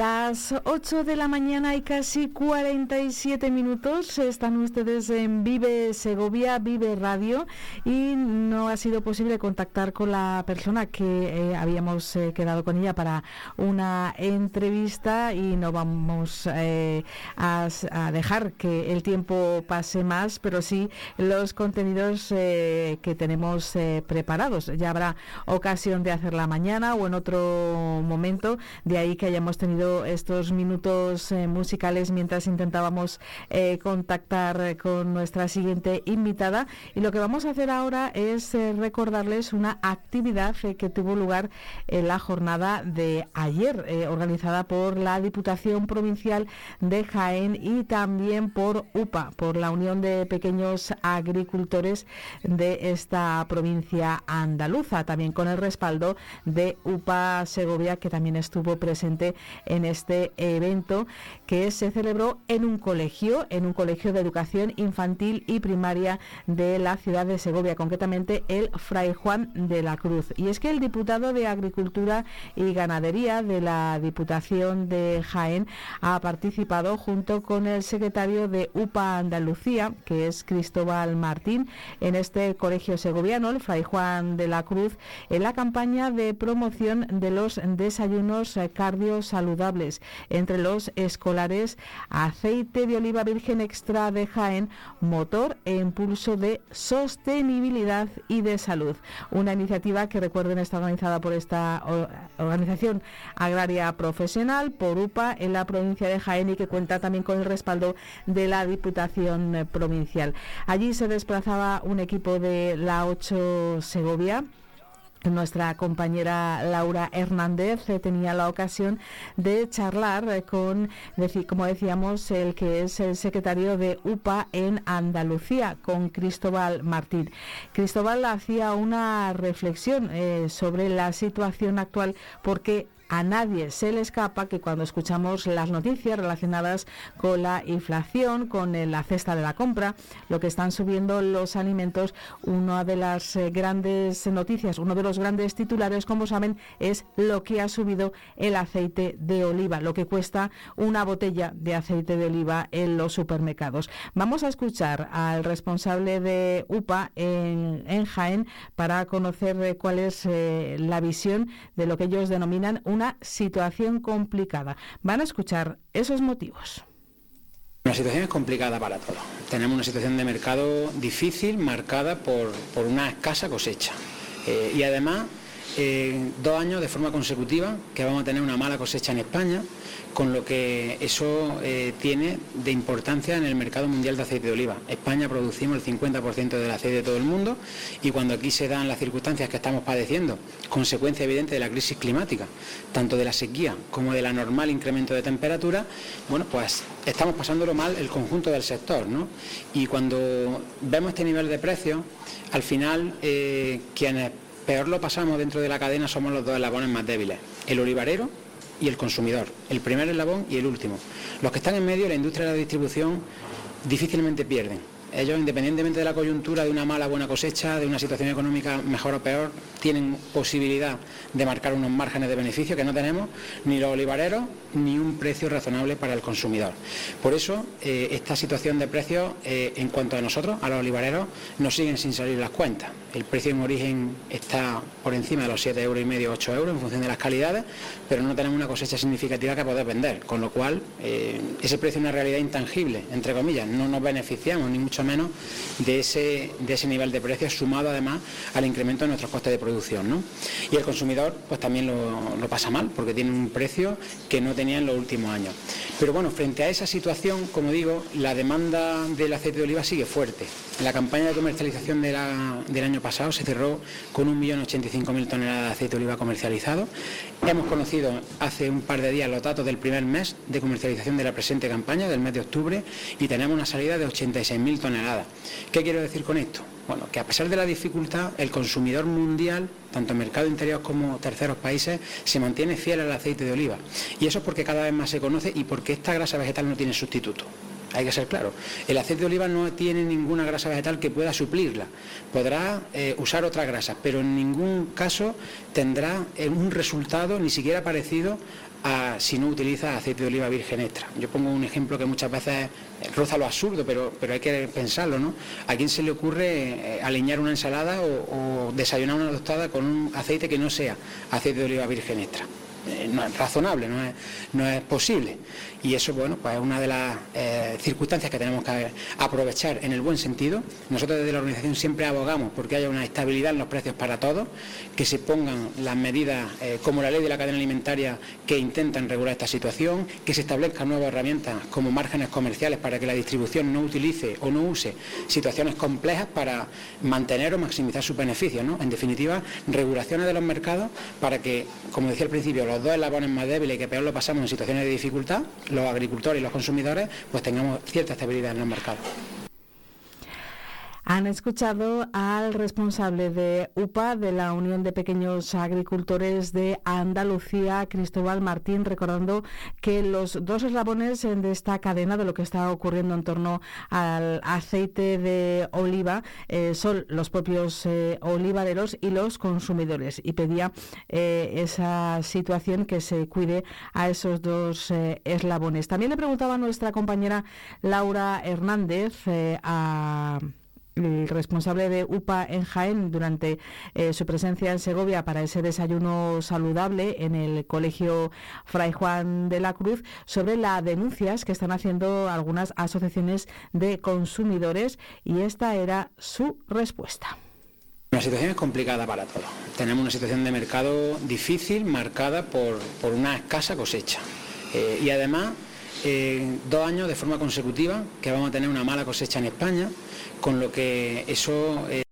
Las 8 de la mañana y casi 47 minutos están ustedes en Vive Segovia, Vive Radio y no ha sido posible contactar con la persona que eh, habíamos eh, quedado con ella para una entrevista y no vamos eh, a, a dejar que el tiempo pase más, pero sí los contenidos eh, que tenemos preparados. Ya habrá ocasión de hacerla mañana o en otro momento, de ahí que hayamos tenido estos minutos eh, musicales mientras intentábamos eh, contactar eh, con nuestra siguiente invitada. Y lo que vamos a hacer ahora es recordarles una actividad que tuvo lugar en la jornada de ayer, organizada por la Diputación Provincial de Jaén y también por UPA, por la Unión de Pequeños Agricultores de esta provincia andaluza, también con el respaldo de UPA Segovia, que también estuvo presente en este evento que se celebró en un colegio, en un colegio de educación infantil y primaria de la ciudad de Segovia, concretamente el Fray Juan de la Cruz. Y es que el diputado de Agricultura y Ganadería de la Diputación de Jaén ha participado junto con el secretario de UPA Andalucía, que es Cristóbal Martín, en este colegio segoviano, el Fray Juan de la Cruz, en la campaña de promoción de los desayunos eh, cardio saludables entre los escolares aceite de oliva virgen extra de Jaén, motor e impulso de sostenibilidad y de salud. Una iniciativa que recuerden está organizada por esta organización agraria profesional, por UPA, en la provincia de Jaén y que cuenta también con el respaldo de la Diputación eh, Provincial. Allí se desplazaba un equipo de la 8 Segovia. Nuestra compañera Laura Hernández eh, tenía la ocasión de charlar eh, con, deci- como decíamos, el que es el secretario de UPA en Andalucía, con Cristóbal Martín. Cristóbal hacía una reflexión eh, sobre la situación actual porque a nadie se le escapa que cuando escuchamos las noticias relacionadas con la inflación, con eh, la cesta de la compra, lo que están subiendo los alimentos, una de las eh, grandes noticias, uno de los grandes titulares, como saben, es lo que ha subido el aceite de oliva, lo que cuesta una botella de aceite de oliva en los supermercados. Vamos a escuchar al responsable de UPA en, en Jaén para conocer eh, cuál es la visión de lo que ellos denominan una situación complicada. Van a escuchar esos motivos. La situación es complicada para todos. Tenemos una situación de mercado difícil, marcada por, por una escasa cosecha. Eh, y además, eh, dos años de forma consecutiva que vamos a tener una mala cosecha en España, con lo que eso eh, tiene de importancia en el mercado mundial de aceite de oliva. España producimos el 50% del aceite de todo el mundo y cuando aquí se dan las circunstancias que estamos padeciendo, consecuencia evidente de la crisis climática, tanto de la sequía como de la normal incremento de temperatura, bueno, pues estamos pasándolo mal el conjunto del sector, ¿no? Y cuando vemos este nivel de precios, al final eh, quienes peor lo pasamos dentro de la cadena somos los dos eslabones más débiles, el olivarero y el consumidor, el primer eslabón y el último. Los que están en medio, la industria de la distribución, difícilmente pierden. Ellos, independientemente de la coyuntura, de una mala o buena cosecha, de una situación económica mejor o peor, tienen posibilidad de marcar unos márgenes de beneficio que no tenemos ni los olivareros ni un precio razonable para el consumidor. Por eso, eh, esta situación de precios, eh, en cuanto a nosotros, a los olivareros, nos siguen sin salir las cuentas. El precio en origen está por encima de los 7 euros y medio, 8 euros en función de las calidades, pero no tenemos una cosecha significativa que poder vender, con lo cual eh, ese precio es una realidad intangible, entre comillas, no nos beneficiamos ni mucho menos de ese, de ese nivel de precios, sumado además al incremento de nuestros costes de producción. ¿no? Y el consumidor pues también lo, lo pasa mal, porque tiene un precio que no tenía en los últimos años. Pero bueno, frente a esa situación, como digo, la demanda del aceite de oliva sigue fuerte. La campaña de comercialización de la- del año pasado se cerró con 1.085.000 toneladas de aceite de oliva comercializado. Hemos conocido hace un par de días los datos del primer mes de comercialización de la presente campaña, del mes de octubre, y tenemos una salida de 86.000 toneladas. ¿Qué quiero decir con esto? Bueno, que a pesar de la dificultad, el consumidor mundial, tanto en mercado interior como terceros países, se mantiene fiel al aceite de oliva. Y eso es porque cada vez más se conoce y porque esta grasa vegetal no tiene sustituto. Hay que ser claro. El aceite de oliva no tiene ninguna grasa vegetal que pueda suplirla. Podrá eh, usar otras grasas, pero en ningún caso tendrá eh, un resultado ni siquiera parecido a si no utiliza aceite de oliva virgen extra. Yo pongo un ejemplo que muchas veces roza lo absurdo, pero, pero hay que pensarlo, ¿no? ¿A quién se le ocurre eh, aliñar una ensalada o, desayunar una tostada con un aceite que no sea aceite de oliva virgen extra? Eh, no es razonable, no es, no es posible. Y eso, bueno, pues es una de las eh, circunstancias que tenemos que aprovechar en el buen sentido. Nosotros desde la organización siempre abogamos porque haya una estabilidad en los precios para todos, que se pongan las medidas eh, como la ley de la cadena alimentaria que intentan regular esta situación, que se establezcan nuevas herramientas como márgenes comerciales para que la distribución no utilice o no use situaciones complejas para mantener o maximizar sus beneficios. ¿no? En definitiva, regulaciones de los mercados para que, como decía al principio, los dos eslabones más débiles que peor lo pasamos en situaciones de dificultad, los agricultores y los consumidores, pues tengamos cierta estabilidad en los mercados. Han escuchado al responsable de UPA, de la Unión de Pequeños Agricultores de Andalucía, Cristóbal Martín, recordando que los dos eslabones de esta cadena de lo que está ocurriendo en torno al aceite de oliva eh, son los propios eh, olivareros y los consumidores. Y pedía eh, esa situación que se cuide a esos dos eslabones. También le preguntaba a nuestra compañera Laura Hernández a el responsable de UPA en Jaén durante eh, su presencia en Segovia para ese desayuno saludable en el Colegio Fray Juan de la Cruz sobre las denuncias que están haciendo algunas asociaciones de consumidores y esta era su respuesta. La situación es complicada para todos. Tenemos una situación de mercado difícil, marcada por, por una escasa cosecha. Eh, y además, dos años de forma consecutiva que vamos a tener una mala cosecha en España, con lo que eso... eh,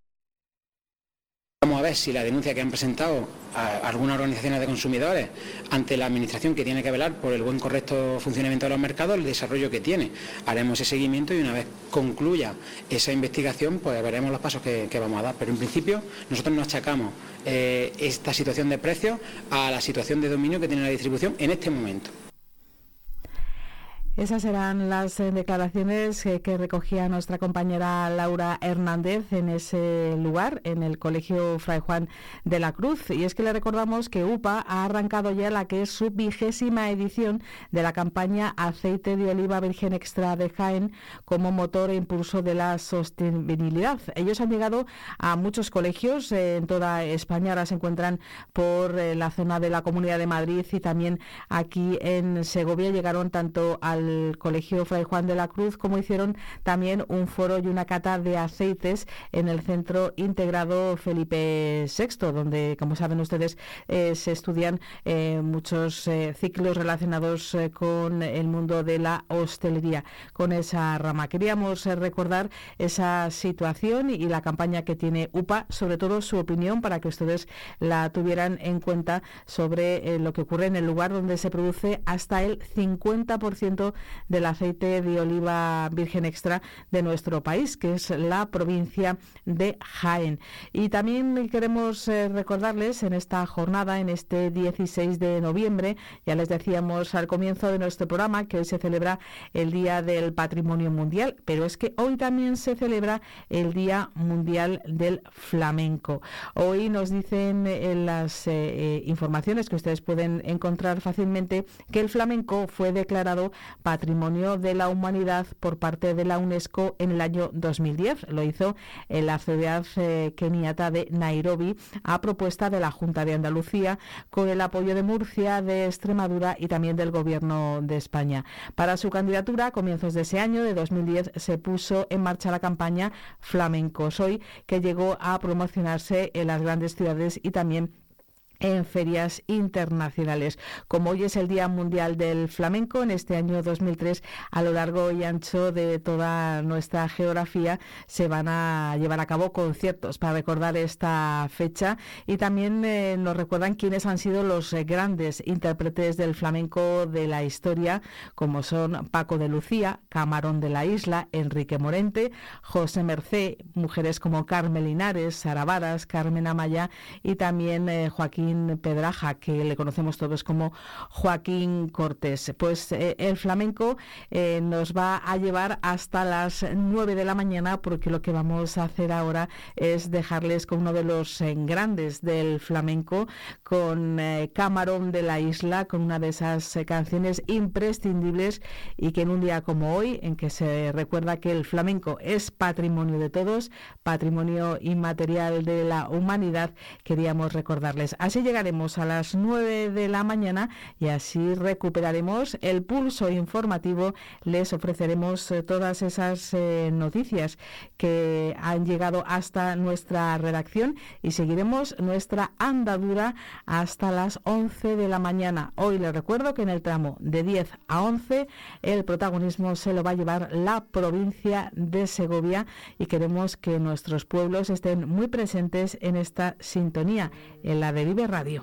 vamos a ver si la denuncia que han presentado algunas organizaciones de consumidores ante la Administración que tiene que velar por el buen correcto funcionamiento de los mercados, el desarrollo que tiene. Haremos ese seguimiento y una vez concluya esa investigación, pues veremos los pasos que, que vamos a dar. Pero en principio nosotros nos achacamos eh, esta situación de precios a la situación de dominio que tiene la distribución en este momento. Esas eran las eh, declaraciones eh, que recogía nuestra compañera Laura Hernández en ese lugar, en el Colegio Fray Juan de la Cruz. Y es que le recordamos que UPA ha arrancado ya la que es su vigésima edición de la campaña Aceite de Oliva Virgen Extra de Jaén como motor e impulso de la sostenibilidad. Ellos han llegado a muchos colegios eh, en toda España, ahora se encuentran por la zona de la Comunidad de Madrid y también aquí en Segovia. Llegaron tanto al Colegio Fray Juan de la Cruz, como hicieron también un foro y una cata de aceites en el Centro Integrado Felipe VI, donde, como saben ustedes, eh, se estudian eh, muchos eh, ciclos relacionados con el mundo de la hostelería, con esa rama. Queríamos recordar esa situación y la campaña que tiene UPA, sobre todo su opinión, para que ustedes la tuvieran en cuenta sobre lo que ocurre en el lugar donde se produce hasta el 50% del aceite de oliva virgen extra de nuestro país, que es la provincia de Jaén. Y también queremos eh, recordarles en esta jornada, en este 16 de noviembre, ya les decíamos al comienzo de nuestro programa que hoy se celebra el Día del Patrimonio Mundial, pero es que hoy también se celebra el Día Mundial del Flamenco. Hoy nos dicen en las eh, eh, informaciones que ustedes pueden encontrar fácilmente que el flamenco fue declarado Patrimonio de la Humanidad por parte de la UNESCO en el año 2010. Lo hizo en la ciudad eh, keniata de Nairobi a propuesta de la Junta de Andalucía con el apoyo de Murcia, de Extremadura y también del Gobierno de España. Para su candidatura, a comienzos de ese año, de 2010, se puso en marcha la campaña Flamenco Soy, que llegó a promocionarse en las grandes ciudades y también en ferias internacionales. Como hoy es el Día Mundial del Flamenco, en este año 2003, a lo largo y ancho de toda nuestra geografía, se van a llevar a cabo conciertos para recordar esta fecha y también eh, nos recuerdan quiénes han sido los grandes intérpretes del flamenco de la historia, como son Paco de Lucía, Camarón de la Isla, Enrique Morente, José Mercé, mujeres como Carmen Linares, Sara Varas, Carmen Amaya y también eh, Joaquín Pedraja, que le conocemos todos como Joaquín Cortés. Pues eh, el flamenco eh, nos va a llevar hasta las 9 de la mañana porque lo que vamos a hacer ahora es dejarles con uno de los eh, grandes del flamenco, con Camarón de la Isla, con una de esas canciones imprescindibles y que en un día como hoy, en que se recuerda que el flamenco es patrimonio de todos, patrimonio inmaterial de la humanidad, queríamos recordarles. Así llegaremos a las 9 de la mañana y así recuperaremos el pulso informativo. Les ofreceremos eh, todas esas eh, noticias que han llegado hasta nuestra redacción y seguiremos nuestra andadura hasta las 11 de la mañana. Hoy les recuerdo que en el tramo de 10 a 11 el protagonismo se lo va a llevar la provincia de Segovia y queremos que nuestros pueblos estén muy presentes en esta sintonía, en la de Vive Radio.